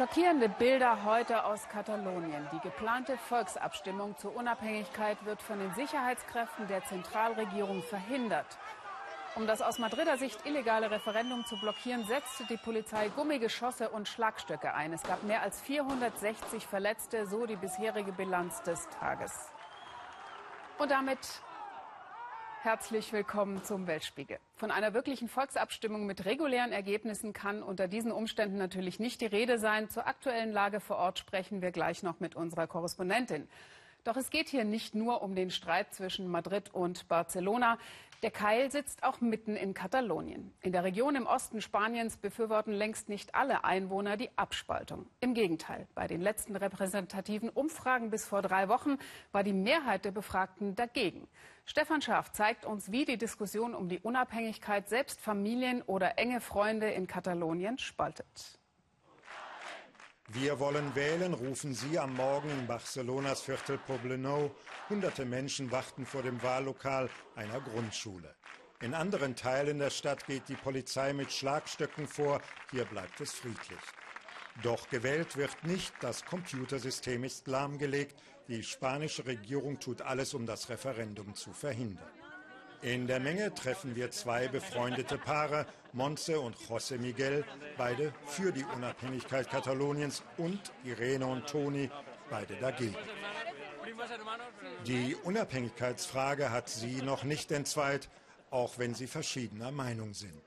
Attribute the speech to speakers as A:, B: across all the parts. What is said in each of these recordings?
A: Schockierende Bilder heute aus Katalonien. Die geplante Volksabstimmung zur Unabhängigkeit wird von den Sicherheitskräften der Zentralregierung verhindert. Um das aus Madrider Sicht illegale Referendum zu blockieren, setzte die Polizei Gummigeschosse und Schlagstöcke ein. Es gab mehr als 460 Verletzte, so die bisherige Bilanz des Tages. Und damit Herzlich willkommen zum Weltspiegel. Von einer wirklichen Volksabstimmung mit regulären Ergebnissen kann unter diesen Umständen natürlich nicht die Rede sein. Zur aktuellen Lage vor Ort sprechen wir gleich noch mit unserer Korrespondentin. Doch es geht hier nicht nur um den Streit zwischen Madrid und Barcelona. Der Keil sitzt auch mitten in Katalonien. In der Region im Osten Spaniens befürworten längst nicht alle Einwohner die Abspaltung. Im Gegenteil, bei den letzten repräsentativen Umfragen bis vor drei Wochen war die Mehrheit der Befragten dagegen. Stefan Schaaf zeigt uns, wie die Diskussion um die Unabhängigkeit selbst Familien oder enge Freunde in Katalonien spaltet.
B: Wir wollen wählen, rufen sie am Morgen in Barcelonas Viertel Poblenou. Hunderte Menschen warten vor dem Wahllokal einer Grundschule. In anderen Teilen der Stadt geht die Polizei mit Schlagstöcken vor. Hier bleibt es friedlich. Doch gewählt wird nicht. Das Computersystem ist lahmgelegt. Die spanische Regierung tut alles, um das Referendum zu verhindern. In der Menge treffen wir zwei befreundete Paare, Monse und José Miguel, beide für die Unabhängigkeit Kataloniens und Irene und Toni, beide dagegen. Die Unabhängigkeitsfrage hat sie noch nicht entzweit, auch wenn sie verschiedener Meinung sind.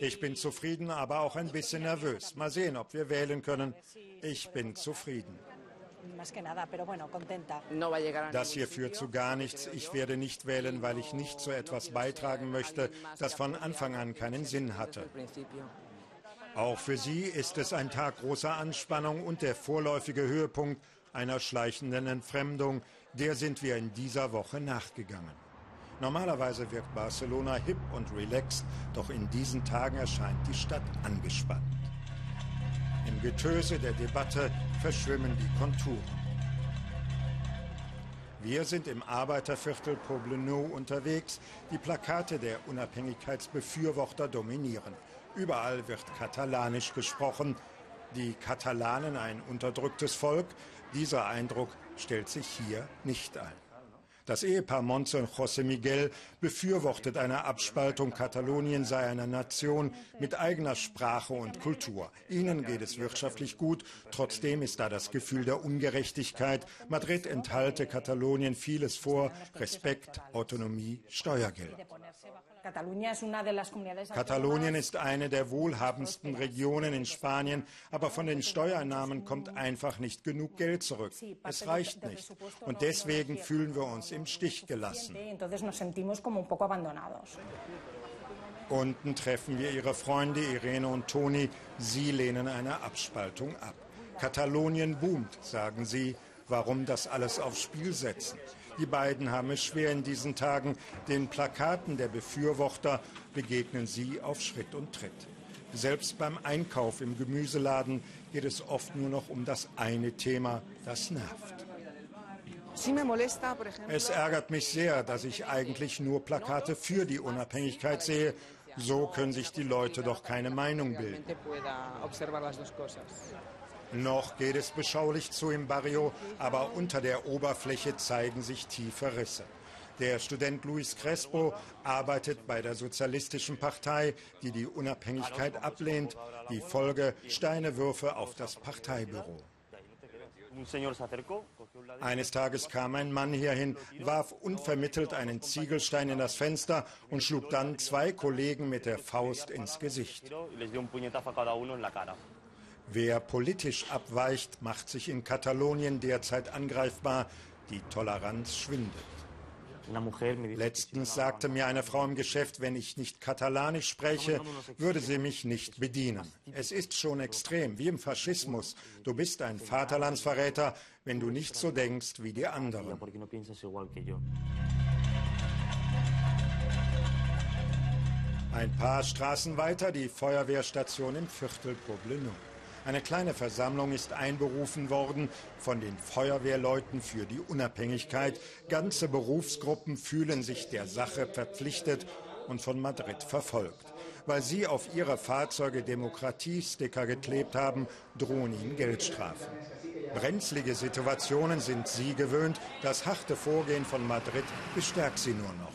B: Ich bin zufrieden, aber auch ein bisschen nervös. Mal sehen, ob wir wählen können. Ich bin zufrieden. Das hier führt zu gar nichts. Ich werde nicht wählen, weil ich nicht zu etwas beitragen möchte, das von Anfang an keinen Sinn hatte. Auch für sie ist es ein Tag großer Anspannung und der vorläufige Höhepunkt einer schleichenden Entfremdung. Der sind wir in dieser Woche nachgegangen. Normalerweise wirkt Barcelona hip und relaxed, doch in diesen Tagen erscheint die Stadt angespannt. Im Getöse der Debatte verschwimmen die Konturen. Wir sind im Arbeiterviertel Poblenou unterwegs. Die Plakate der Unabhängigkeitsbefürworter dominieren. Überall wird katalanisch gesprochen. Die Katalanen ein unterdrücktes Volk. Dieser Eindruck stellt sich hier nicht ein. Das Ehepaar Monze und José Miguel befürwortet eine Abspaltung. Katalonien sei eine Nation mit eigener Sprache und Kultur. Ihnen geht es wirtschaftlich gut. Trotzdem ist da das Gefühl der Ungerechtigkeit. Madrid enthalte Katalonien vieles vor. Respekt, Autonomie, Steuergeld. Katalonien ist eine der wohlhabendsten Regionen in Spanien, aber von den Steuereinnahmen kommt einfach nicht genug Geld zurück. Es reicht nicht. Und deswegen fühlen wir uns im Stich gelassen. Unten treffen wir ihre Freunde Irene und Toni. Sie lehnen eine Abspaltung ab. Katalonien boomt, sagen sie. Warum das alles aufs Spiel setzen? Die beiden haben es schwer in diesen Tagen. Den Plakaten der Befürworter begegnen sie auf Schritt und Tritt. Selbst beim Einkauf im Gemüseladen geht es oft nur noch um das eine Thema, das nervt. Es ärgert mich sehr, dass ich eigentlich nur Plakate für die Unabhängigkeit sehe. So können sich die Leute doch keine Meinung bilden. Noch geht es beschaulich zu im Barrio, aber unter der Oberfläche zeigen sich tiefe Risse. Der Student Luis Crespo arbeitet bei der Sozialistischen Partei, die die Unabhängigkeit ablehnt. Die Folge Steinewürfe auf das Parteibüro. Eines Tages kam ein Mann hierhin, warf unvermittelt einen Ziegelstein in das Fenster und schlug dann zwei Kollegen mit der Faust ins Gesicht. Wer politisch abweicht, macht sich in Katalonien derzeit angreifbar. Die Toleranz schwindet. Letztens sagte mir eine Frau im Geschäft, wenn ich nicht katalanisch spreche, würde sie mich nicht bedienen. Es ist schon extrem, wie im Faschismus. Du bist ein Vaterlandsverräter, wenn du nicht so denkst wie die anderen. Ein paar Straßen weiter die Feuerwehrstation im Viertel Poblenou. Eine kleine Versammlung ist einberufen worden von den Feuerwehrleuten für die Unabhängigkeit. Ganze Berufsgruppen fühlen sich der Sache verpflichtet und von Madrid verfolgt. weil sie auf ihre Fahrzeuge Demokratiesticker geklebt haben, drohen ihnen Geldstrafen. Brenzlige Situationen sind sie gewöhnt. Das harte Vorgehen von Madrid bestärkt sie nur noch.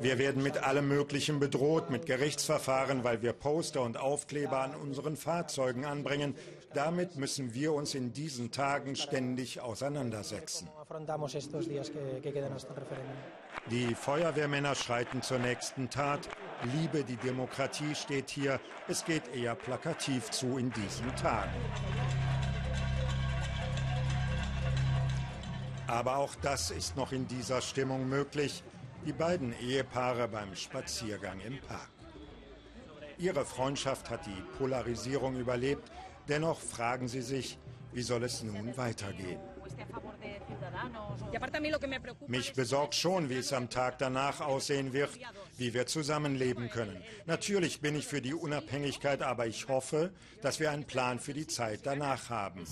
B: Wir werden mit allem Möglichen bedroht, mit Gerichtsverfahren, weil wir Poster und Aufkleber an unseren Fahrzeugen anbringen. Damit müssen wir uns in diesen Tagen ständig auseinandersetzen. Die Feuerwehrmänner schreiten zur nächsten Tat. Liebe die Demokratie steht hier. Es geht eher plakativ zu in diesen Tagen. Aber auch das ist noch in dieser Stimmung möglich. Die beiden Ehepaare beim Spaziergang im Park. Ihre Freundschaft hat die Polarisierung überlebt. Dennoch fragen sie sich, wie soll es nun weitergehen? Mich besorgt schon, wie es am Tag danach aussehen wird, wie wir zusammenleben können. Natürlich bin ich für die Unabhängigkeit, aber ich hoffe, dass wir einen Plan für die Zeit danach haben.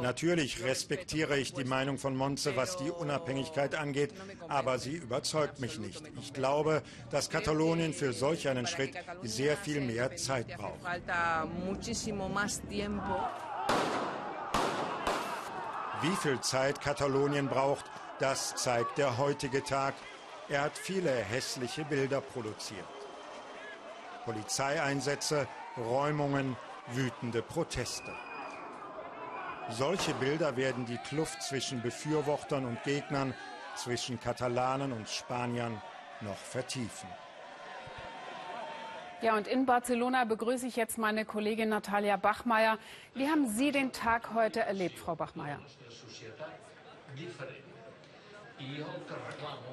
B: Natürlich respektiere ich die Meinung von Monze, was die Unabhängigkeit angeht, aber sie überzeugt mich nicht. Ich glaube, dass Katalonien für solch einen Schritt sehr viel mehr Zeit braucht. Wie viel Zeit Katalonien braucht, das zeigt der heutige Tag. Er hat viele hässliche Bilder produziert. Polizeieinsätze, Räumungen, wütende Proteste. Solche Bilder werden die Kluft zwischen Befürwortern und Gegnern, zwischen Katalanen und Spaniern noch vertiefen.
A: Ja, und in Barcelona begrüße ich jetzt meine Kollegin Natalia Bachmeier. Wie haben Sie den Tag heute erlebt, Frau Bachmeier?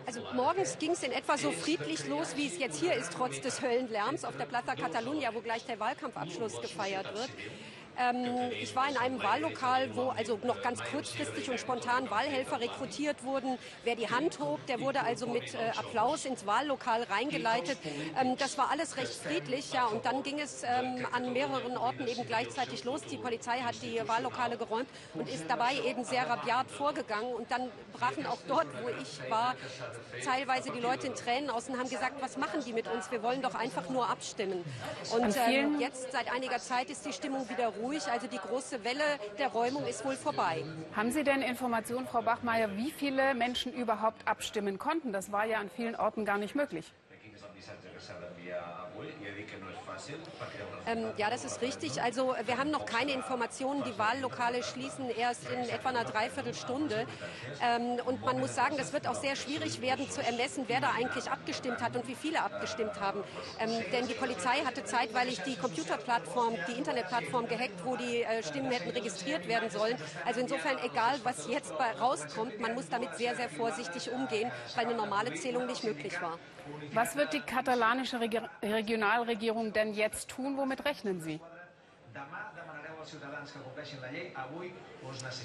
C: Also morgens ging es in etwa so friedlich los, wie es jetzt hier ist, trotz des Höllenlärms auf der Plaza Catalunya, wo gleich der Wahlkampfabschluss gefeiert wird. Ähm, ich war in einem Wahllokal, wo also noch ganz kurzfristig und spontan Wahlhelfer rekrutiert wurden. Wer die Hand hob, der wurde also mit äh, Applaus ins Wahllokal reingeleitet. Ähm, das war alles recht friedlich, ja. Und dann ging es ähm, an mehreren Orten eben gleichzeitig los. Die Polizei hat die Wahllokale geräumt und ist dabei eben sehr rabiat vorgegangen. Und dann brachen auch dort, wo ich war, teilweise die Leute in Tränen aus und haben gesagt, was machen die mit uns? Wir wollen doch einfach nur abstimmen. Und ähm, jetzt seit einiger Zeit ist die Stimmung wieder ruhig ruhig. Also die große Welle der Räumung ist wohl vorbei.
A: Haben Sie denn Informationen, Frau Bachmeier, wie viele Menschen überhaupt abstimmen konnten? Das war ja an vielen Orten gar nicht möglich.
C: Ähm, ja, das ist richtig. Also wir haben noch keine Informationen. Die Wahllokale schließen erst in etwa einer Dreiviertelstunde. Ähm, und man muss sagen, das wird auch sehr schwierig werden zu ermessen, wer da eigentlich abgestimmt hat und wie viele abgestimmt haben. Ähm, denn die Polizei hatte zeitweilig die Computerplattform, die Internetplattform gehackt, wo die äh, Stimmen hätten registriert werden sollen. Also insofern egal, was jetzt bei rauskommt, man muss damit sehr, sehr vorsichtig umgehen, weil eine normale Zählung nicht möglich war.
A: Was wird die katalanische Regionalregierung denn jetzt tun? Womit rechnen Sie?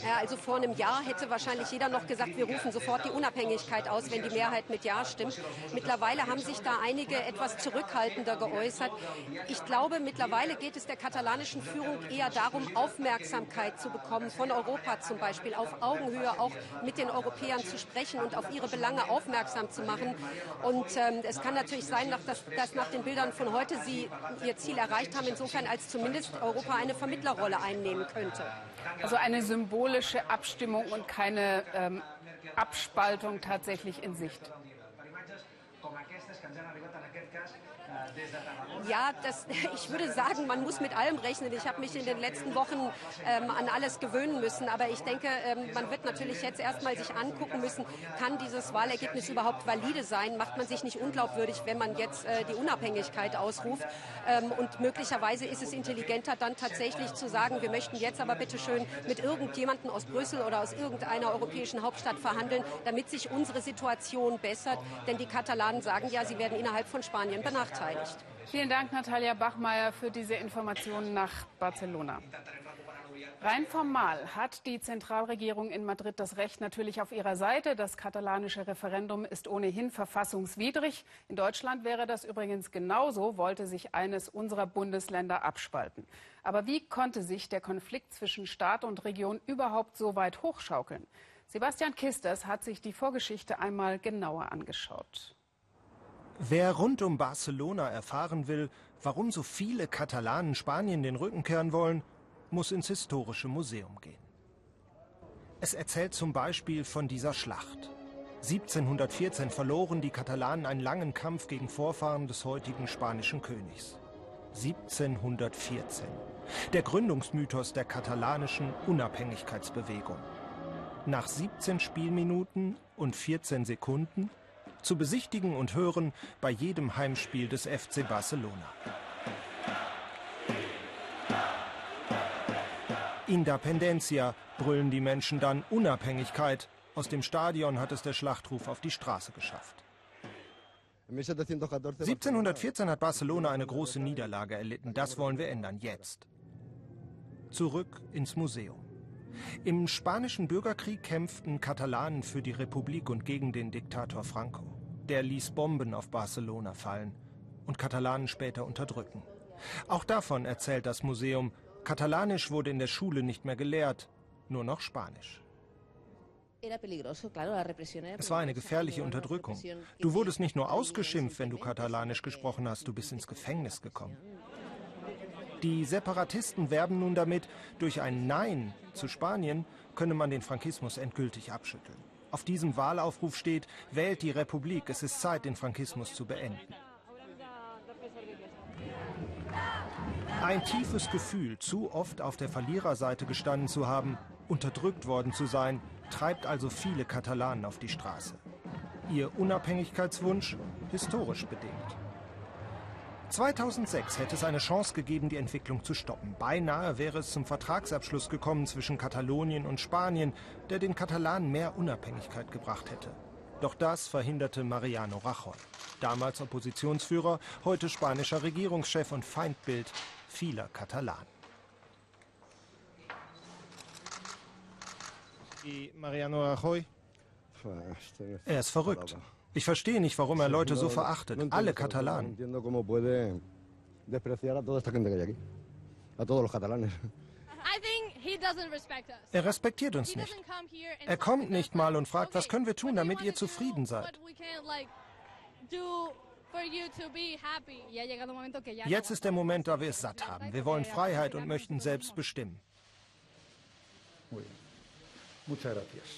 C: Ja, also vor einem Jahr hätte wahrscheinlich jeder noch gesagt, wir rufen sofort die Unabhängigkeit aus, wenn die Mehrheit mit Ja stimmt. Mittlerweile haben sich da einige etwas zurückhaltender geäußert. Ich glaube, mittlerweile geht es der katalanischen Führung eher darum, Aufmerksamkeit zu bekommen, von Europa zum Beispiel, auf Augenhöhe auch mit den Europäern zu sprechen und auf ihre Belange aufmerksam zu machen. Und ähm, es kann natürlich sein, dass, dass nach den Bildern von heute sie ihr Ziel erreicht haben, insofern als zumindest Europa eine Vermittlerrolle einnehmen könnte.
A: Also eine symbolische Abstimmung und keine ähm, Abspaltung tatsächlich in Sicht.
C: Ja, das, ich würde sagen, man muss mit allem rechnen. Ich habe mich in den letzten Wochen ähm, an alles gewöhnen müssen. Aber ich denke, ähm, man wird natürlich jetzt erstmal sich angucken müssen, kann dieses Wahlergebnis überhaupt valide sein? Macht man sich nicht unglaubwürdig, wenn man jetzt äh, die Unabhängigkeit ausruft? Ähm, und möglicherweise ist es intelligenter, dann tatsächlich zu sagen, wir möchten jetzt aber bitte schön mit irgendjemandem aus Brüssel oder aus irgendeiner europäischen Hauptstadt verhandeln, damit sich unsere Situation bessert. Denn die Katalanen sagen ja, sie werden innerhalb von Spanien benachteiligt.
A: Vielen Dank, Natalia Bachmeier, für diese Informationen nach Barcelona. Rein formal hat die Zentralregierung in Madrid das Recht natürlich auf ihrer Seite. Das katalanische Referendum ist ohnehin verfassungswidrig. In Deutschland wäre das übrigens genauso, wollte sich eines unserer Bundesländer abspalten. Aber wie konnte sich der Konflikt zwischen Staat und Region überhaupt so weit hochschaukeln? Sebastian Kisters hat sich die Vorgeschichte einmal genauer angeschaut.
D: Wer rund um Barcelona erfahren will, warum so viele Katalanen Spanien den Rücken kehren wollen, muss ins historische Museum gehen. Es erzählt zum Beispiel von dieser Schlacht. 1714 verloren die Katalanen einen langen Kampf gegen Vorfahren des heutigen spanischen Königs. 1714. Der Gründungsmythos der katalanischen Unabhängigkeitsbewegung. Nach 17 Spielminuten und 14 Sekunden zu besichtigen und hören bei jedem Heimspiel des FC Barcelona. Independencia brüllen die Menschen dann Unabhängigkeit. Aus dem Stadion hat es der Schlachtruf auf die Straße geschafft. 1714 hat Barcelona eine große Niederlage erlitten. Das wollen wir ändern, jetzt. Zurück ins Museum. Im spanischen Bürgerkrieg kämpften Katalanen für die Republik und gegen den Diktator Franco. Der ließ Bomben auf Barcelona fallen und Katalanen später unterdrücken. Auch davon erzählt das Museum. Katalanisch wurde in der Schule nicht mehr gelehrt, nur noch Spanisch. Es war eine gefährliche Unterdrückung. Du wurdest nicht nur ausgeschimpft, wenn du Katalanisch gesprochen hast, du bist ins Gefängnis gekommen. Die Separatisten werben nun damit, durch ein Nein zu Spanien könne man den Frankismus endgültig abschütteln. Auf diesem Wahlaufruf steht, wählt die Republik, es ist Zeit, den Frankismus zu beenden. Ein tiefes Gefühl, zu oft auf der Verliererseite gestanden zu haben, unterdrückt worden zu sein, treibt also viele Katalanen auf die Straße. Ihr Unabhängigkeitswunsch historisch bedingt. 2006 hätte es eine Chance gegeben, die Entwicklung zu stoppen. Beinahe wäre es zum Vertragsabschluss gekommen zwischen Katalonien und Spanien, der den Katalanen mehr Unabhängigkeit gebracht hätte. Doch das verhinderte Mariano Rajoy, damals Oppositionsführer, heute spanischer Regierungschef und Feindbild vieler Katalanen. Mariano Rajoy? Er ist verrückt. Ich verstehe nicht, warum er Leute so verachtet. Alle Katalanen. Er respektiert uns nicht. Er kommt nicht mal und fragt, was können wir tun, damit ihr zufrieden seid. Jetzt ist der Moment, da wir es satt haben. Wir wollen Freiheit und möchten selbst bestimmen.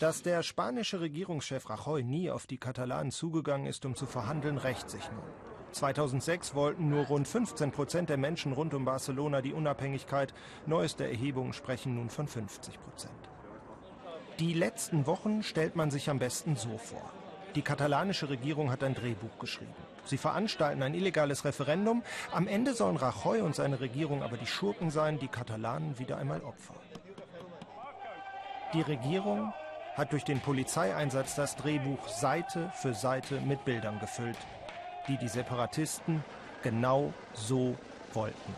D: Dass der spanische Regierungschef Rajoy nie auf die Katalanen zugegangen ist, um zu verhandeln, rächt sich nun. 2006 wollten nur rund 15 Prozent der Menschen rund um Barcelona die Unabhängigkeit. Neueste Erhebungen sprechen nun von 50 Prozent. Die letzten Wochen stellt man sich am besten so vor. Die katalanische Regierung hat ein Drehbuch geschrieben. Sie veranstalten ein illegales Referendum. Am Ende sollen Rajoy und seine Regierung aber die Schurken sein, die Katalanen wieder einmal Opfer. Die Regierung hat durch den Polizeieinsatz das Drehbuch Seite für Seite mit Bildern gefüllt, die die Separatisten genau so wollten.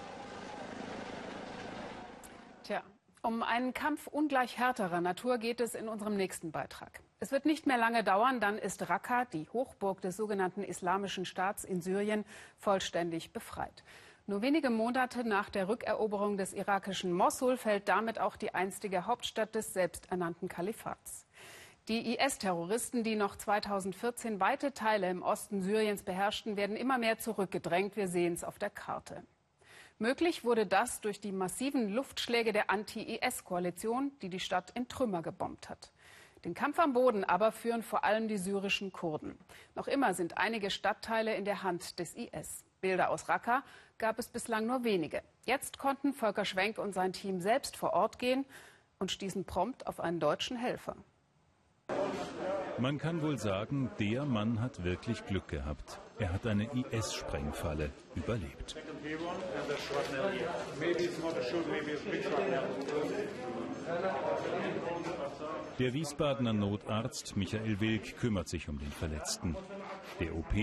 A: Tja, um einen Kampf ungleich härterer Natur geht es in unserem nächsten Beitrag. Es wird nicht mehr lange dauern, dann ist Raqqa, die Hochburg des sogenannten Islamischen Staats in Syrien, vollständig befreit. Nur wenige Monate nach der Rückeroberung des irakischen Mosul fällt damit auch die einstige Hauptstadt des selbsternannten Kalifats. Die IS-Terroristen, die noch 2014 weite Teile im Osten Syriens beherrschten, werden immer mehr zurückgedrängt. Wir sehen es auf der Karte. Möglich wurde das durch die massiven Luftschläge der Anti-IS-Koalition, die die Stadt in Trümmer gebombt hat. Den Kampf am Boden aber führen vor allem die syrischen Kurden. Noch immer sind einige Stadtteile in der Hand des IS. Bilder aus Raqqa gab es bislang nur wenige. Jetzt konnten Volker Schwenk und sein Team selbst vor Ort gehen und stießen prompt auf einen deutschen Helfer.
E: Man kann wohl sagen, der Mann hat wirklich Glück gehabt. Er hat eine IS-Sprengfalle überlebt. Der Wiesbadener Notarzt Michael Wilk kümmert sich um den Verletzten. Der OP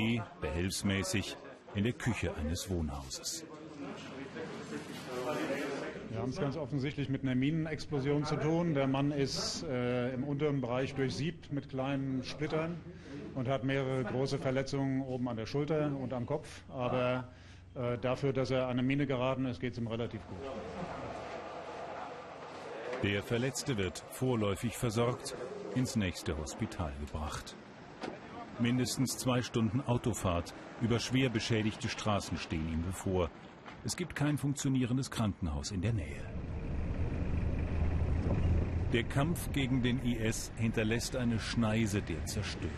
E: behelfsmäßig, in der Küche eines Wohnhauses.
F: Wir haben es ganz offensichtlich mit einer Minenexplosion zu tun. Der Mann ist äh, im unteren Bereich durchsiebt mit kleinen Splittern und hat mehrere große Verletzungen oben an der Schulter und am Kopf. Aber äh, dafür, dass er an eine Mine geraten ist, geht es ihm relativ gut.
E: Der Verletzte wird vorläufig versorgt, ins nächste Hospital gebracht. Mindestens zwei Stunden Autofahrt über schwer beschädigte Straßen stehen ihm bevor. Es gibt kein funktionierendes Krankenhaus in der Nähe. Der Kampf gegen den IS hinterlässt eine Schneise der Zerstörung.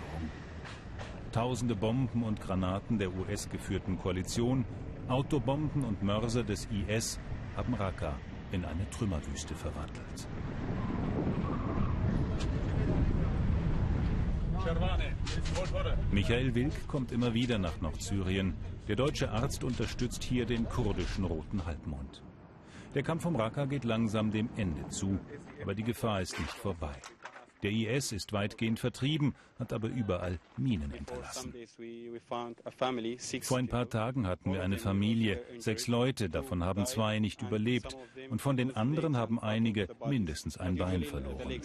E: Tausende Bomben und Granaten der US-geführten Koalition, Autobomben und Mörser des IS haben Raqqa in eine Trümmerwüste verwandelt. Michael Wilk kommt immer wieder nach Nordsyrien. Der deutsche Arzt unterstützt hier den kurdischen Roten Halbmond. Der Kampf um Raqqa geht langsam dem Ende zu, aber die Gefahr ist nicht vorbei. Der IS ist weitgehend vertrieben, hat aber überall Minen hinterlassen. Vor ein paar Tagen hatten wir eine Familie, sechs Leute, davon haben zwei nicht überlebt und von den anderen haben einige mindestens ein Bein verloren.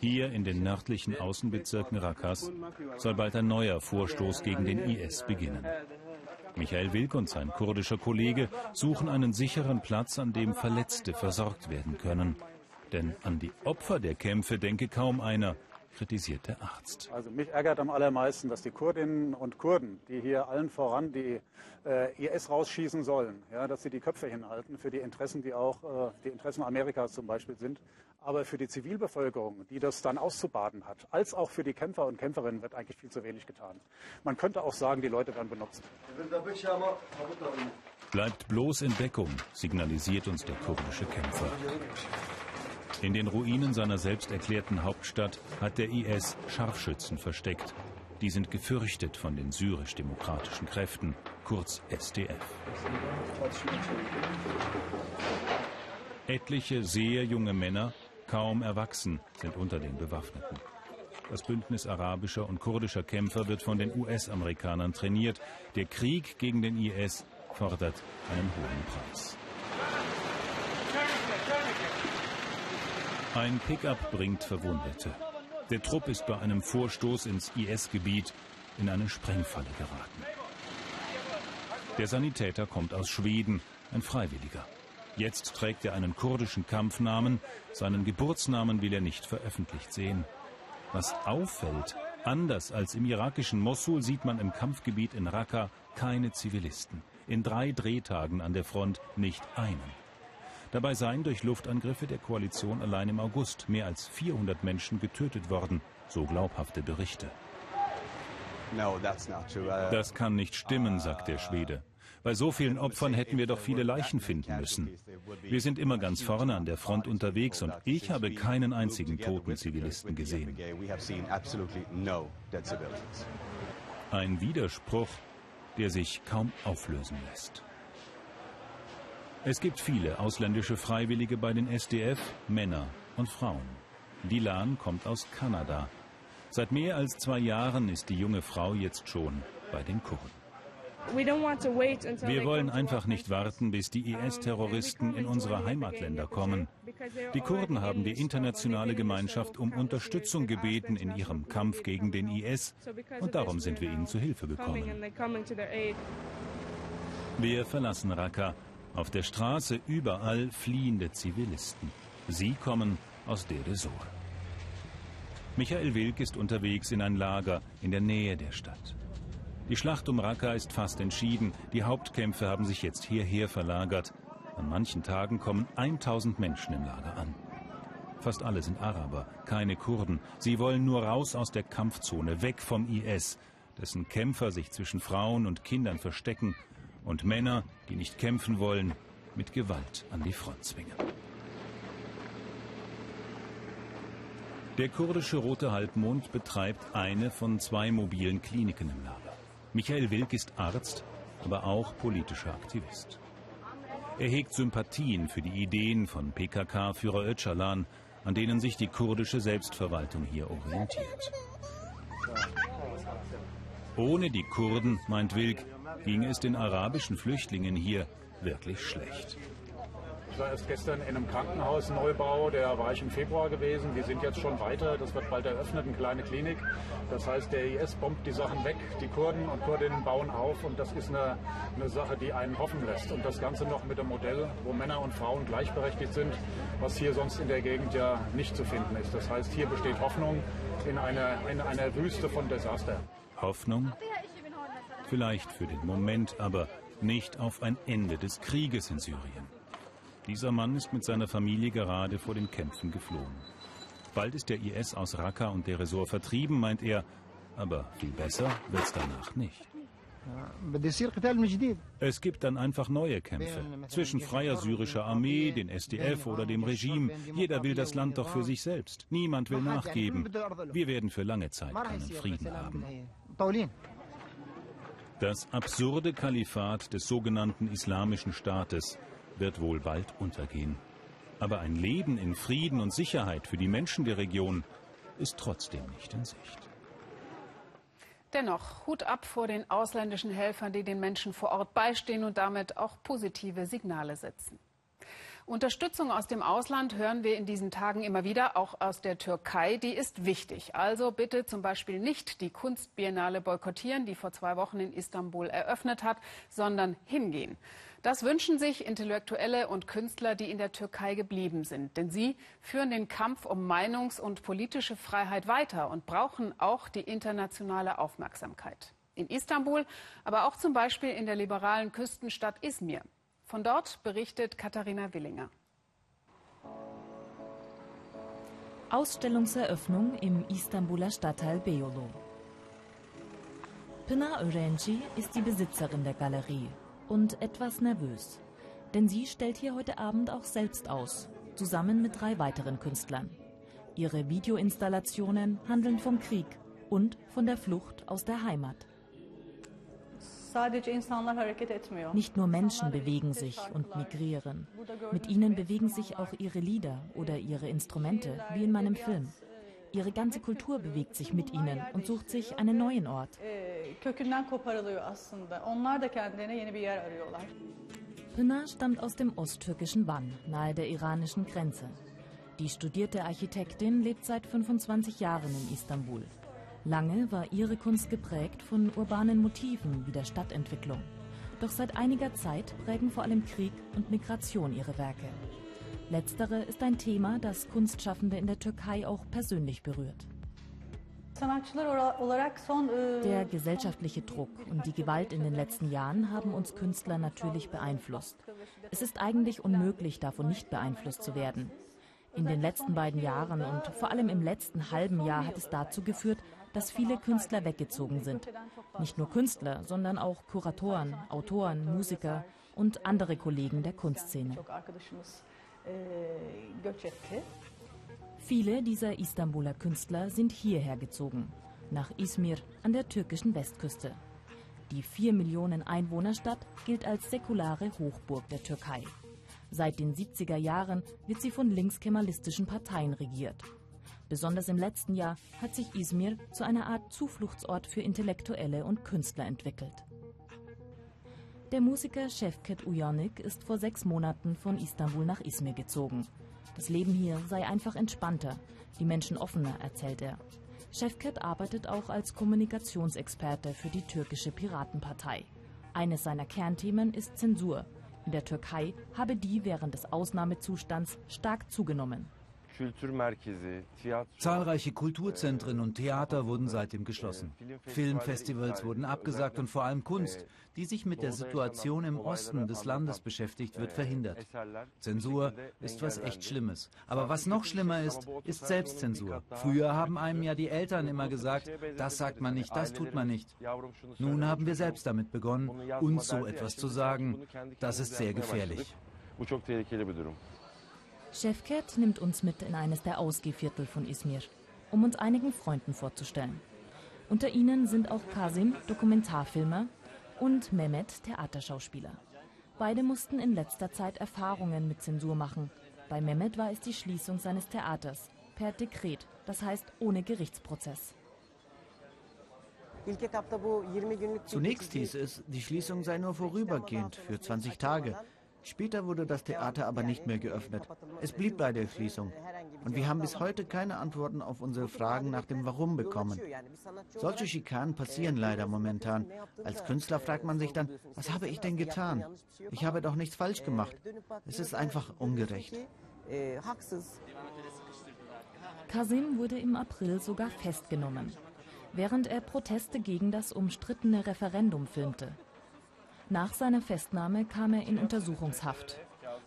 E: Hier in den nördlichen Außenbezirken Rakas soll bald ein neuer Vorstoß gegen den IS beginnen. Michael Wilk und sein kurdischer Kollege suchen einen sicheren Platz, an dem Verletzte versorgt werden können. Denn an die Opfer der Kämpfe denke kaum einer, kritisiert der Arzt.
F: Also mich ärgert am allermeisten, dass die Kurdinnen und Kurden, die hier allen voran die äh, IS rausschießen sollen, ja, dass sie die Köpfe hinhalten für die Interessen, die auch äh, die Interessen Amerikas zum Beispiel sind. Aber für die Zivilbevölkerung, die das dann auszubaden hat, als auch für die Kämpfer und Kämpferinnen wird eigentlich viel zu wenig getan. Man könnte auch sagen, die Leute werden benutzt.
E: Bleibt bloß in Deckung, signalisiert uns der kurdische Kämpfer. In den Ruinen seiner selbst erklärten Hauptstadt hat der IS Scharfschützen versteckt. Die sind gefürchtet von den syrisch-demokratischen Kräften, kurz SDF. Etliche sehr junge Männer, kaum erwachsen, sind unter den Bewaffneten. Das Bündnis arabischer und kurdischer Kämpfer wird von den US-Amerikanern trainiert. Der Krieg gegen den IS fordert einen hohen Preis. Ein Pickup bringt Verwundete. Der Trupp ist bei einem Vorstoß ins IS-Gebiet in eine Sprengfalle geraten. Der Sanitäter kommt aus Schweden, ein Freiwilliger. Jetzt trägt er einen kurdischen Kampfnamen. Seinen Geburtsnamen will er nicht veröffentlicht sehen. Was auffällt, anders als im irakischen Mossul sieht man im Kampfgebiet in Raqqa keine Zivilisten. In drei Drehtagen an der Front nicht einen. Dabei seien durch Luftangriffe der Koalition allein im August mehr als 400 Menschen getötet worden, so glaubhafte Berichte. Uh, das kann nicht stimmen, sagt der Schwede. Bei so vielen Opfern hätten wir doch viele Leichen finden müssen. Wir sind immer ganz vorne an der Front unterwegs und ich habe keinen einzigen toten Zivilisten gesehen. Ein Widerspruch, der sich kaum auflösen lässt. Es gibt viele ausländische Freiwillige bei den SDF, Männer und Frauen. Dilan kommt aus Kanada. Seit mehr als zwei Jahren ist die junge Frau jetzt schon bei den Kurden. Wir wollen einfach nicht warten, bis die IS-Terroristen in unsere Heimatländer kommen. Die Kurden haben die internationale Gemeinschaft um Unterstützung gebeten in ihrem Kampf gegen den IS und darum sind wir ihnen zu Hilfe gekommen. Wir verlassen Raqqa auf der Straße überall fliehende Zivilisten. Sie kommen aus Deir ez-Zor. Michael Wilk ist unterwegs in ein Lager in der Nähe der Stadt. Die Schlacht um Raqqa ist fast entschieden. Die Hauptkämpfe haben sich jetzt hierher verlagert. An manchen Tagen kommen 1000 Menschen im Lager an. Fast alle sind Araber, keine Kurden. Sie wollen nur raus aus der Kampfzone, weg vom IS, dessen Kämpfer sich zwischen Frauen und Kindern verstecken und Männer, die nicht kämpfen wollen, mit Gewalt an die Front zwingen. Der kurdische Rote Halbmond betreibt eine von zwei mobilen Kliniken im Lager. Michael Wilk ist Arzt, aber auch politischer Aktivist. Er hegt Sympathien für die Ideen von PKK-Führer Öcalan, an denen sich die kurdische Selbstverwaltung hier orientiert. Ohne die Kurden, meint Wilk, ging es den arabischen Flüchtlingen hier wirklich schlecht.
F: War erst gestern in einem Krankenhausneubau, der war ich im Februar gewesen. Die sind jetzt schon weiter, das wird bald eröffnet, eine kleine Klinik. Das heißt, der IS bombt die Sachen weg, die Kurden und Kurdinnen bauen auf und das ist eine, eine Sache, die einen hoffen lässt. Und das Ganze noch mit einem Modell, wo Männer und Frauen gleichberechtigt sind, was hier sonst in der Gegend ja nicht zu finden ist. Das heißt, hier besteht Hoffnung in einer, in einer Wüste von Desaster.
E: Hoffnung? Vielleicht für den Moment, aber nicht auf ein Ende des Krieges in Syrien. Dieser Mann ist mit seiner Familie gerade vor den Kämpfen geflohen. Bald ist der IS aus Raqqa und der Resort vertrieben, meint er, aber viel besser wird's danach nicht. Es gibt dann einfach neue Kämpfe zwischen freier syrischer Armee, den SDF oder dem Regime. Jeder will das Land doch für sich selbst. Niemand will nachgeben. Wir werden für lange Zeit keinen Frieden haben. Das absurde Kalifat des sogenannten Islamischen Staates wird wohl bald untergehen. Aber ein Leben in Frieden und Sicherheit für die Menschen der Region ist trotzdem nicht in Sicht.
A: Dennoch Hut ab vor den ausländischen Helfern, die den Menschen vor Ort beistehen und damit auch positive Signale setzen. Unterstützung aus dem Ausland hören wir in diesen Tagen immer wieder, auch aus der Türkei. Die ist wichtig. Also bitte zum Beispiel nicht die Kunstbiennale boykottieren, die vor zwei Wochen in Istanbul eröffnet hat, sondern hingehen. Das wünschen sich Intellektuelle und Künstler, die in der Türkei geblieben sind. Denn sie führen den Kampf um Meinungs- und politische Freiheit weiter und brauchen auch die internationale Aufmerksamkeit. In Istanbul, aber auch zum Beispiel in der liberalen Küstenstadt Izmir. Von dort berichtet Katharina Willinger.
G: Ausstellungseröffnung im Istanbuler Stadtteil Beyoğlu. Pınar Öğrenci ist die Besitzerin der Galerie und etwas nervös. Denn sie stellt hier heute Abend auch selbst aus, zusammen mit drei weiteren Künstlern. Ihre Videoinstallationen handeln vom Krieg und von der Flucht aus der Heimat. Nicht nur Menschen bewegen sich und migrieren. Mit ihnen bewegen sich auch ihre Lieder oder ihre Instrumente, wie in meinem Film. Ihre ganze Kultur bewegt sich mit ihnen und sucht sich einen neuen Ort. Pınar stammt aus dem osttürkischen Van, nahe der iranischen Grenze. Die studierte Architektin lebt seit 25 Jahren in Istanbul. Lange war ihre Kunst geprägt von urbanen Motiven wie der Stadtentwicklung. Doch seit einiger Zeit prägen vor allem Krieg und Migration ihre Werke. Letztere ist ein Thema, das Kunstschaffende in der Türkei auch persönlich berührt. Der gesellschaftliche Druck und die Gewalt in den letzten Jahren haben uns Künstler natürlich beeinflusst. Es ist eigentlich unmöglich, davon nicht beeinflusst zu werden. In den letzten beiden Jahren und vor allem im letzten halben Jahr hat es dazu geführt, dass viele Künstler weggezogen sind. Nicht nur Künstler, sondern auch Kuratoren, Autoren, Musiker und andere Kollegen der Kunstszene. Viele dieser Istanbuler Künstler sind hierher gezogen, nach Izmir an der türkischen Westküste. Die vier Millionen Einwohnerstadt gilt als säkulare Hochburg der Türkei. Seit den 70er Jahren wird sie von linkskemalistischen Parteien regiert. Besonders im letzten Jahr hat sich Izmir zu einer Art Zufluchtsort für Intellektuelle und Künstler entwickelt. Der Musiker Şevket Uyanik ist vor sechs Monaten von Istanbul nach Izmir gezogen. Das Leben hier sei einfach entspannter, die Menschen offener, erzählt er. Şevket arbeitet auch als Kommunikationsexperte für die türkische Piratenpartei. Eines seiner Kernthemen ist Zensur. In der Türkei habe die während des Ausnahmezustands stark zugenommen.
H: Zahlreiche Kulturzentren und Theater wurden seitdem geschlossen. Filmfestivals wurden abgesagt und vor allem Kunst, die sich mit der Situation im Osten des Landes beschäftigt, wird verhindert. Zensur ist was echt Schlimmes. Aber was noch schlimmer ist, ist Selbstzensur. Früher haben einem ja die Eltern immer gesagt, das sagt man nicht, das tut man nicht. Nun haben wir selbst damit begonnen, uns so etwas zu sagen. Das ist sehr gefährlich.
G: Şevket nimmt uns mit in eines der Ausgehviertel von Izmir, um uns einigen Freunden vorzustellen. Unter ihnen sind auch Kasim, Dokumentarfilmer, und Mehmet, Theaterschauspieler. Beide mussten in letzter Zeit Erfahrungen mit Zensur machen. Bei Mehmet war es die Schließung seines Theaters per Dekret, das heißt ohne Gerichtsprozess.
I: Zunächst hieß es, die Schließung sei nur vorübergehend für 20 Tage. Später wurde das Theater aber nicht mehr geöffnet. Es blieb bei der Schließung. Und wir haben bis heute keine Antworten auf unsere Fragen nach dem Warum bekommen. Solche Schikanen passieren leider momentan. Als Künstler fragt man sich dann, was habe ich denn getan? Ich habe doch nichts falsch gemacht. Es ist einfach ungerecht.
G: Kasim wurde im April sogar festgenommen, während er Proteste gegen das umstrittene Referendum filmte. Nach seiner Festnahme kam er in Untersuchungshaft.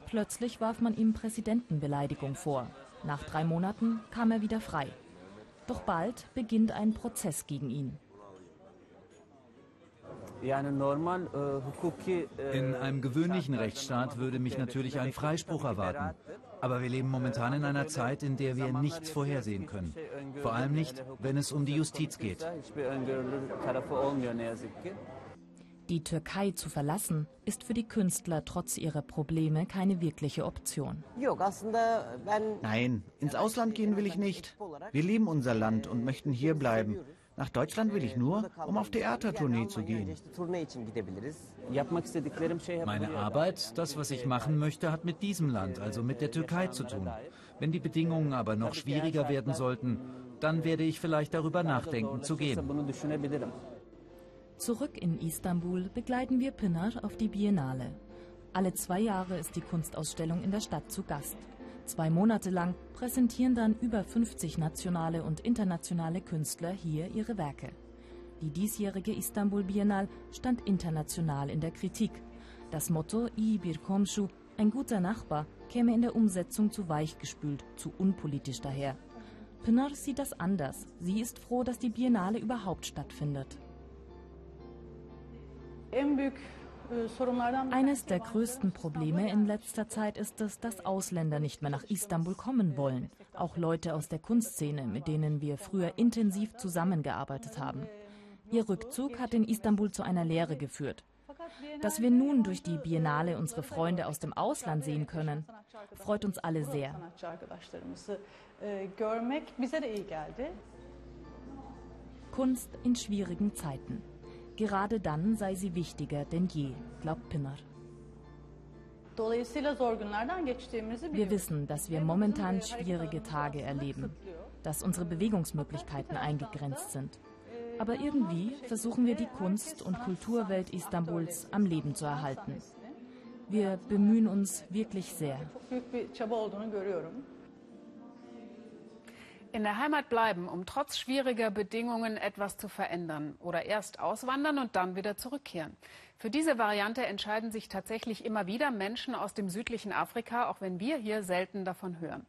G: Plötzlich warf man ihm Präsidentenbeleidigung vor. Nach drei Monaten kam er wieder frei. Doch bald beginnt ein Prozess gegen ihn.
H: In einem gewöhnlichen Rechtsstaat würde mich natürlich ein Freispruch erwarten. Aber wir leben momentan in einer Zeit, in der wir nichts vorhersehen können. Vor allem nicht, wenn es um die Justiz geht.
G: Die Türkei zu verlassen, ist für die Künstler trotz ihrer Probleme keine wirkliche Option.
I: Nein, ins Ausland gehen will ich nicht. Wir lieben unser Land und möchten hier bleiben. Nach Deutschland will ich nur, um auf Theatertournee zu gehen.
H: Meine Arbeit, das, was ich machen möchte, hat mit diesem Land, also mit der Türkei zu tun. Wenn die Bedingungen aber noch schwieriger werden sollten, dann werde ich vielleicht darüber nachdenken zu gehen.
G: Zurück in Istanbul begleiten wir Pinar auf die Biennale. Alle zwei Jahre ist die Kunstausstellung in der Stadt zu Gast. Zwei Monate lang präsentieren dann über 50 nationale und internationale Künstler hier ihre Werke. Die diesjährige Istanbul Biennale stand international in der Kritik. Das Motto İyi bir komşu, ein guter Nachbar, käme in der Umsetzung zu weichgespült, zu unpolitisch daher. Pinar sieht das anders. Sie ist froh, dass die Biennale überhaupt stattfindet. Eines der größten Probleme in letzter Zeit ist es, dass Ausländer nicht mehr nach Istanbul kommen wollen. Auch Leute aus der Kunstszene, mit denen wir früher intensiv zusammengearbeitet haben. Ihr Rückzug hat in Istanbul zu einer Lehre geführt. Dass wir nun durch die Biennale unsere Freunde aus dem Ausland sehen können, freut uns alle sehr. Kunst in schwierigen Zeiten. Gerade dann sei sie wichtiger denn je, glaubt Pinner. Wir wissen, dass wir momentan schwierige Tage erleben, dass unsere Bewegungsmöglichkeiten eingegrenzt sind. Aber irgendwie versuchen wir die Kunst- und Kulturwelt Istanbuls am Leben zu erhalten. Wir bemühen uns wirklich sehr.
A: In der Heimat bleiben, um trotz schwieriger Bedingungen etwas zu verändern. Oder erst auswandern und dann wieder zurückkehren. Für diese Variante entscheiden sich tatsächlich immer wieder Menschen aus dem südlichen Afrika, auch wenn wir hier selten davon hören.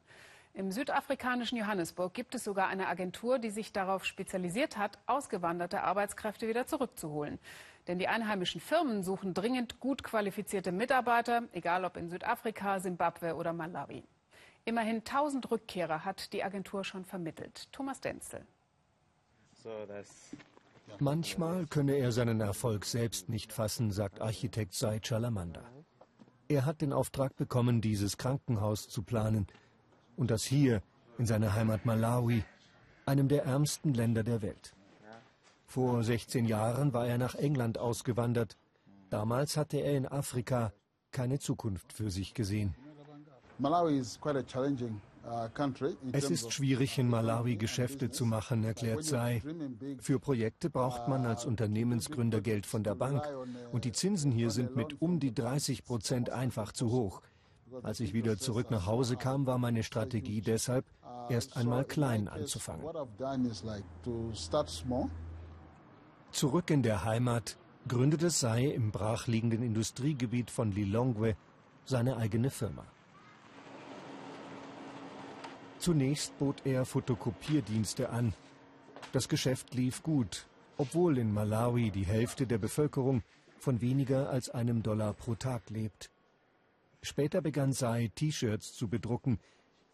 A: Im südafrikanischen Johannesburg gibt es sogar eine Agentur, die sich darauf spezialisiert hat, ausgewanderte Arbeitskräfte wieder zurückzuholen. Denn die einheimischen Firmen suchen dringend gut qualifizierte Mitarbeiter, egal ob in Südafrika, Simbabwe oder Malawi. Immerhin 1000 Rückkehrer hat die Agentur schon vermittelt. Thomas Denzel.
J: Manchmal könne er seinen Erfolg selbst nicht fassen, sagt Architekt Said Chalamanda. Er hat den Auftrag bekommen, dieses Krankenhaus zu planen. Und das hier, in seiner Heimat Malawi, einem der ärmsten Länder der Welt. Vor 16 Jahren war er nach England ausgewandert. Damals hatte er in Afrika keine Zukunft für sich gesehen. Uh, es ist schwierig, in Malawi Geschäfte zu machen, erklärt Sai. Für Projekte braucht man als Unternehmensgründer Geld von der Bank. Und die Zinsen hier sind mit um die 30 Prozent einfach zu hoch. Als ich wieder zurück nach Hause kam, war meine Strategie deshalb, erst einmal klein anzufangen. Zurück in der Heimat gründete Sai im brachliegenden Industriegebiet von Lilongwe seine eigene Firma. Zunächst bot er Fotokopierdienste an. Das Geschäft lief gut, obwohl in Malawi die Hälfte der Bevölkerung von weniger als einem Dollar pro Tag lebt. Später begann Sai T-Shirts zu bedrucken.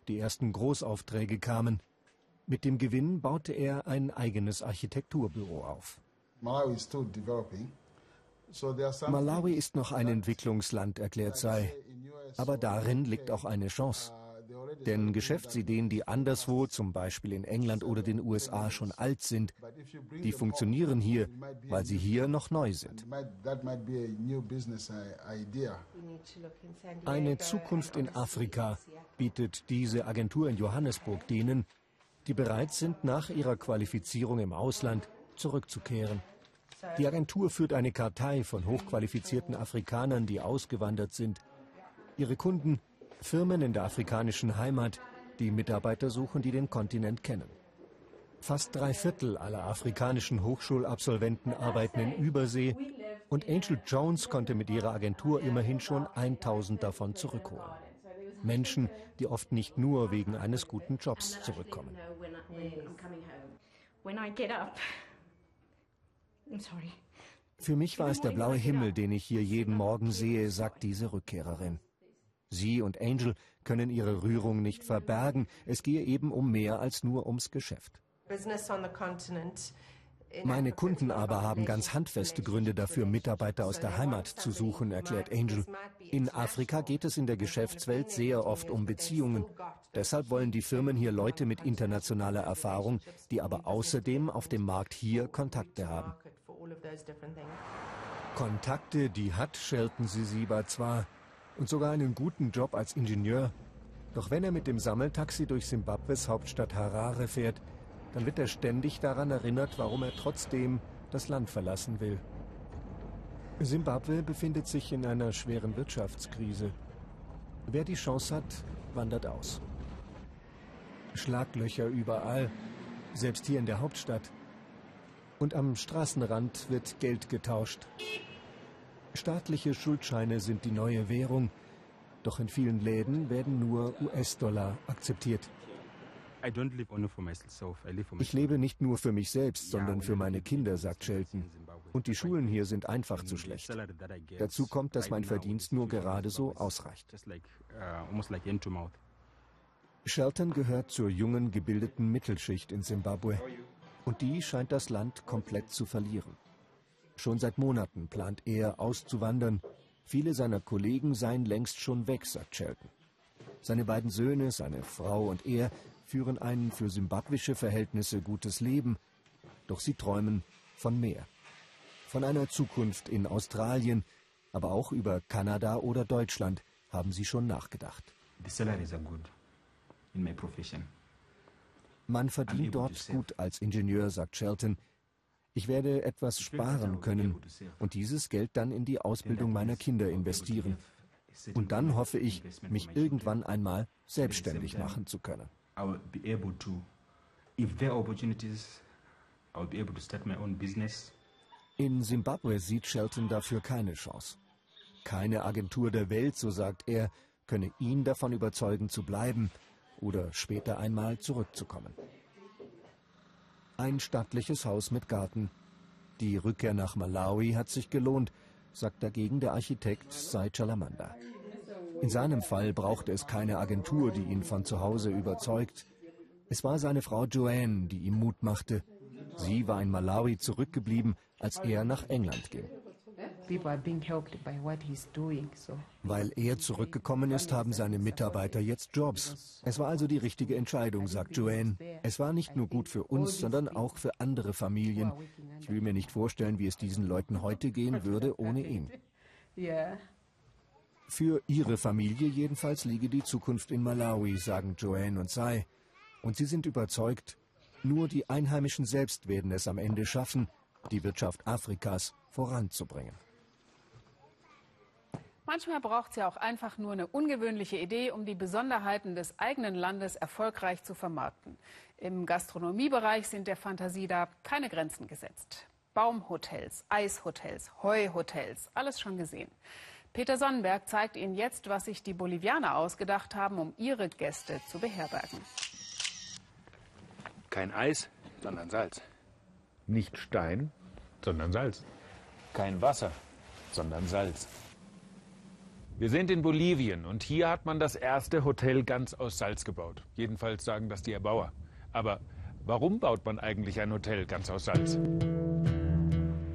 J: Die ersten Großaufträge kamen. Mit dem Gewinn baute er ein eigenes Architekturbüro auf. Malawi ist noch ein Entwicklungsland, erklärt Sai. Aber darin liegt auch eine Chance. Denn Geschäftsideen, die anderswo, zum Beispiel in England oder den USA, schon alt sind, die funktionieren hier, weil sie hier noch neu sind. Eine Zukunft in Afrika bietet diese Agentur in Johannesburg denen, die bereit sind, nach ihrer Qualifizierung im Ausland zurückzukehren. Die Agentur führt eine Kartei von hochqualifizierten Afrikanern, die ausgewandert sind. Ihre Kunden Firmen in der afrikanischen Heimat, die Mitarbeiter suchen, die den Kontinent kennen. Fast drei Viertel aller afrikanischen Hochschulabsolventen arbeiten in Übersee und Angel Jones konnte mit ihrer Agentur immerhin schon 1000 davon zurückholen. Menschen, die oft nicht nur wegen eines guten Jobs zurückkommen. Für mich war es der blaue Himmel, den ich hier jeden Morgen sehe, sagt diese Rückkehrerin. Sie und Angel können ihre Rührung nicht verbergen. Es gehe eben um mehr als nur ums Geschäft. Meine Kunden aber haben ganz handfeste Gründe dafür, Mitarbeiter aus der Heimat zu suchen, erklärt Angel. In Afrika geht es in der Geschäftswelt sehr oft um Beziehungen. Deshalb wollen die Firmen hier Leute mit internationaler Erfahrung, die aber außerdem auf dem Markt hier Kontakte haben. Kontakte, die hat Shelton Sisiba zwar, und sogar einen guten Job als Ingenieur. Doch wenn er mit dem Sammeltaxi durch Simbabwes Hauptstadt Harare fährt, dann wird er ständig daran erinnert, warum er trotzdem das Land verlassen will. Simbabwe befindet sich in einer schweren Wirtschaftskrise. Wer die Chance hat, wandert aus. Schlaglöcher überall, selbst hier in der Hauptstadt. Und am Straßenrand wird Geld getauscht. Staatliche Schuldscheine sind die neue Währung, doch in vielen Läden werden nur US-Dollar akzeptiert. Ich lebe nicht nur für mich selbst, sondern für meine Kinder, sagt Shelton. Und die Schulen hier sind einfach zu schlecht. Dazu kommt, dass mein Verdienst nur gerade so ausreicht. Uh, Shelton gehört zur jungen, gebildeten Mittelschicht in Simbabwe. Und die scheint das Land komplett zu verlieren. Schon seit Monaten plant er, auszuwandern. Viele seiner Kollegen seien längst schon weg, sagt Shelton. Seine beiden Söhne, seine Frau und er führen ein für simbabwische Verhältnisse gutes Leben, doch sie träumen von mehr. Von einer Zukunft in Australien, aber auch über Kanada oder Deutschland haben sie schon nachgedacht. Man verdient dort gut als Ingenieur, sagt Shelton. Ich werde etwas sparen können und dieses Geld dann in die Ausbildung meiner Kinder investieren. Und dann hoffe ich, mich irgendwann einmal selbstständig machen zu können. In Simbabwe sieht Shelton dafür keine Chance. Keine Agentur der Welt, so sagt er, könne ihn davon überzeugen zu bleiben oder später einmal zurückzukommen. Ein stattliches Haus mit Garten. Die Rückkehr nach Malawi hat sich gelohnt, sagt dagegen der Architekt Sai Chalamanda. In seinem Fall brauchte es keine Agentur, die ihn von zu Hause überzeugt. Es war seine Frau Joanne, die ihm Mut machte. Sie war in Malawi zurückgeblieben, als er nach England ging. Weil er zurückgekommen ist, haben seine Mitarbeiter jetzt Jobs. Es war also die richtige Entscheidung, sagt Joanne. Es war nicht nur gut für uns, sondern auch für andere Familien. Ich will mir nicht vorstellen, wie es diesen Leuten heute gehen würde ohne ihn. Für ihre Familie jedenfalls liege die Zukunft in Malawi, sagen Joanne und Sai. Und sie sind überzeugt, nur die Einheimischen selbst werden es am Ende schaffen, die Wirtschaft Afrikas voranzubringen.
A: Manchmal braucht es ja auch einfach nur eine ungewöhnliche Idee, um die Besonderheiten des eigenen Landes erfolgreich zu vermarkten. Im Gastronomiebereich sind der Fantasie da keine Grenzen gesetzt. Baumhotels, Eishotels, Heuhotels, alles schon gesehen. Peter Sonnenberg zeigt Ihnen jetzt, was sich die Bolivianer ausgedacht haben, um ihre Gäste zu beherbergen.
K: Kein Eis, sondern Salz.
L: Nicht Stein, sondern Salz.
K: Kein Wasser, sondern Salz.
L: Wir sind in Bolivien und hier hat man das erste Hotel ganz aus Salz gebaut. Jedenfalls sagen das die Erbauer. Aber warum baut man eigentlich ein Hotel ganz aus Salz?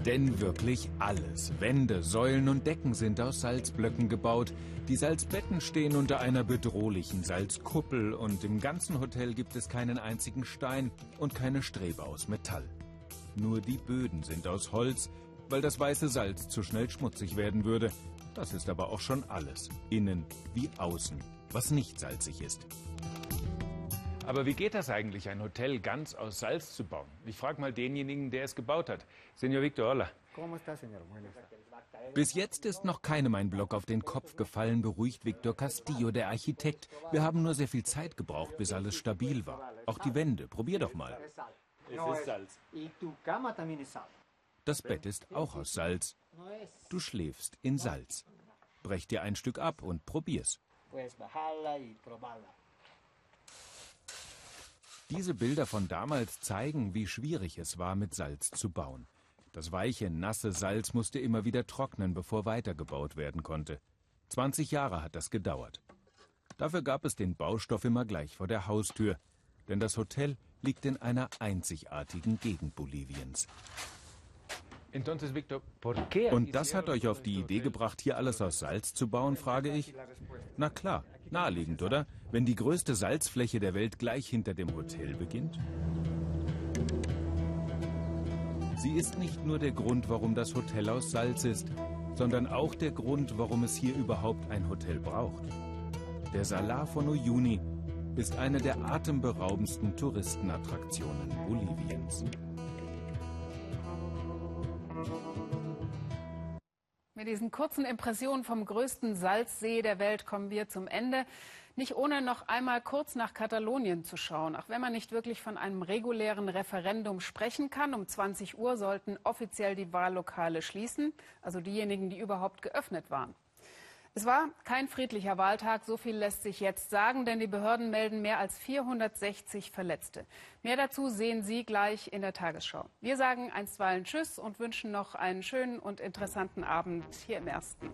L: Denn wirklich alles. Wände, Säulen und Decken sind aus Salzblöcken gebaut. Die Salzbetten stehen unter einer bedrohlichen Salzkuppel und im ganzen Hotel gibt es keinen einzigen Stein und keine Strebe aus Metall. Nur die Böden sind aus Holz, weil das weiße Salz zu schnell schmutzig werden würde. Das ist aber auch schon alles, innen wie außen, was nicht salzig ist. Aber wie geht das eigentlich, ein Hotel ganz aus Salz zu bauen? Ich frage mal denjenigen, der es gebaut hat. Senor Victor, hola. Bis jetzt ist noch keinem ein Block auf den Kopf gefallen, beruhigt Victor Castillo, der Architekt. Wir haben nur sehr viel Zeit gebraucht, bis alles stabil war. Auch die Wände. Probier doch mal.
M: Es ist Salz.
L: Das Bett ist auch aus Salz. Du schläfst in Salz. Brech dir ein Stück ab und probier's. Diese Bilder von damals zeigen, wie schwierig es war, mit Salz zu bauen. Das weiche, nasse Salz musste immer wieder trocknen, bevor weitergebaut werden konnte. 20 Jahre hat das gedauert. Dafür gab es den Baustoff immer gleich vor der Haustür, denn das Hotel liegt in einer einzigartigen Gegend Boliviens. Und das hat euch auf die Idee gebracht, hier alles aus Salz zu bauen, frage ich. Na klar, naheliegend, oder? Wenn die größte Salzfläche der Welt gleich hinter dem Hotel beginnt. Sie ist nicht nur der Grund, warum das Hotel aus Salz ist, sondern auch der Grund, warum es hier überhaupt ein Hotel braucht. Der Salar von Uyuni ist eine der atemberaubendsten Touristenattraktionen Boliviens.
A: Mit diesen kurzen Impressionen vom größten Salzsee der Welt kommen wir zum Ende. Nicht ohne noch einmal kurz nach Katalonien zu schauen. Auch wenn man nicht wirklich von einem regulären Referendum sprechen kann. Um 20 Uhr sollten offiziell die Wahllokale schließen, also diejenigen, die überhaupt geöffnet waren. Es war kein friedlicher Wahltag, so viel lässt sich jetzt sagen, denn die Behörden melden mehr als 460 Verletzte. Mehr dazu sehen Sie gleich in der Tagesschau. Wir sagen einstweilen Tschüss und wünschen noch einen schönen und interessanten Abend hier im Ersten.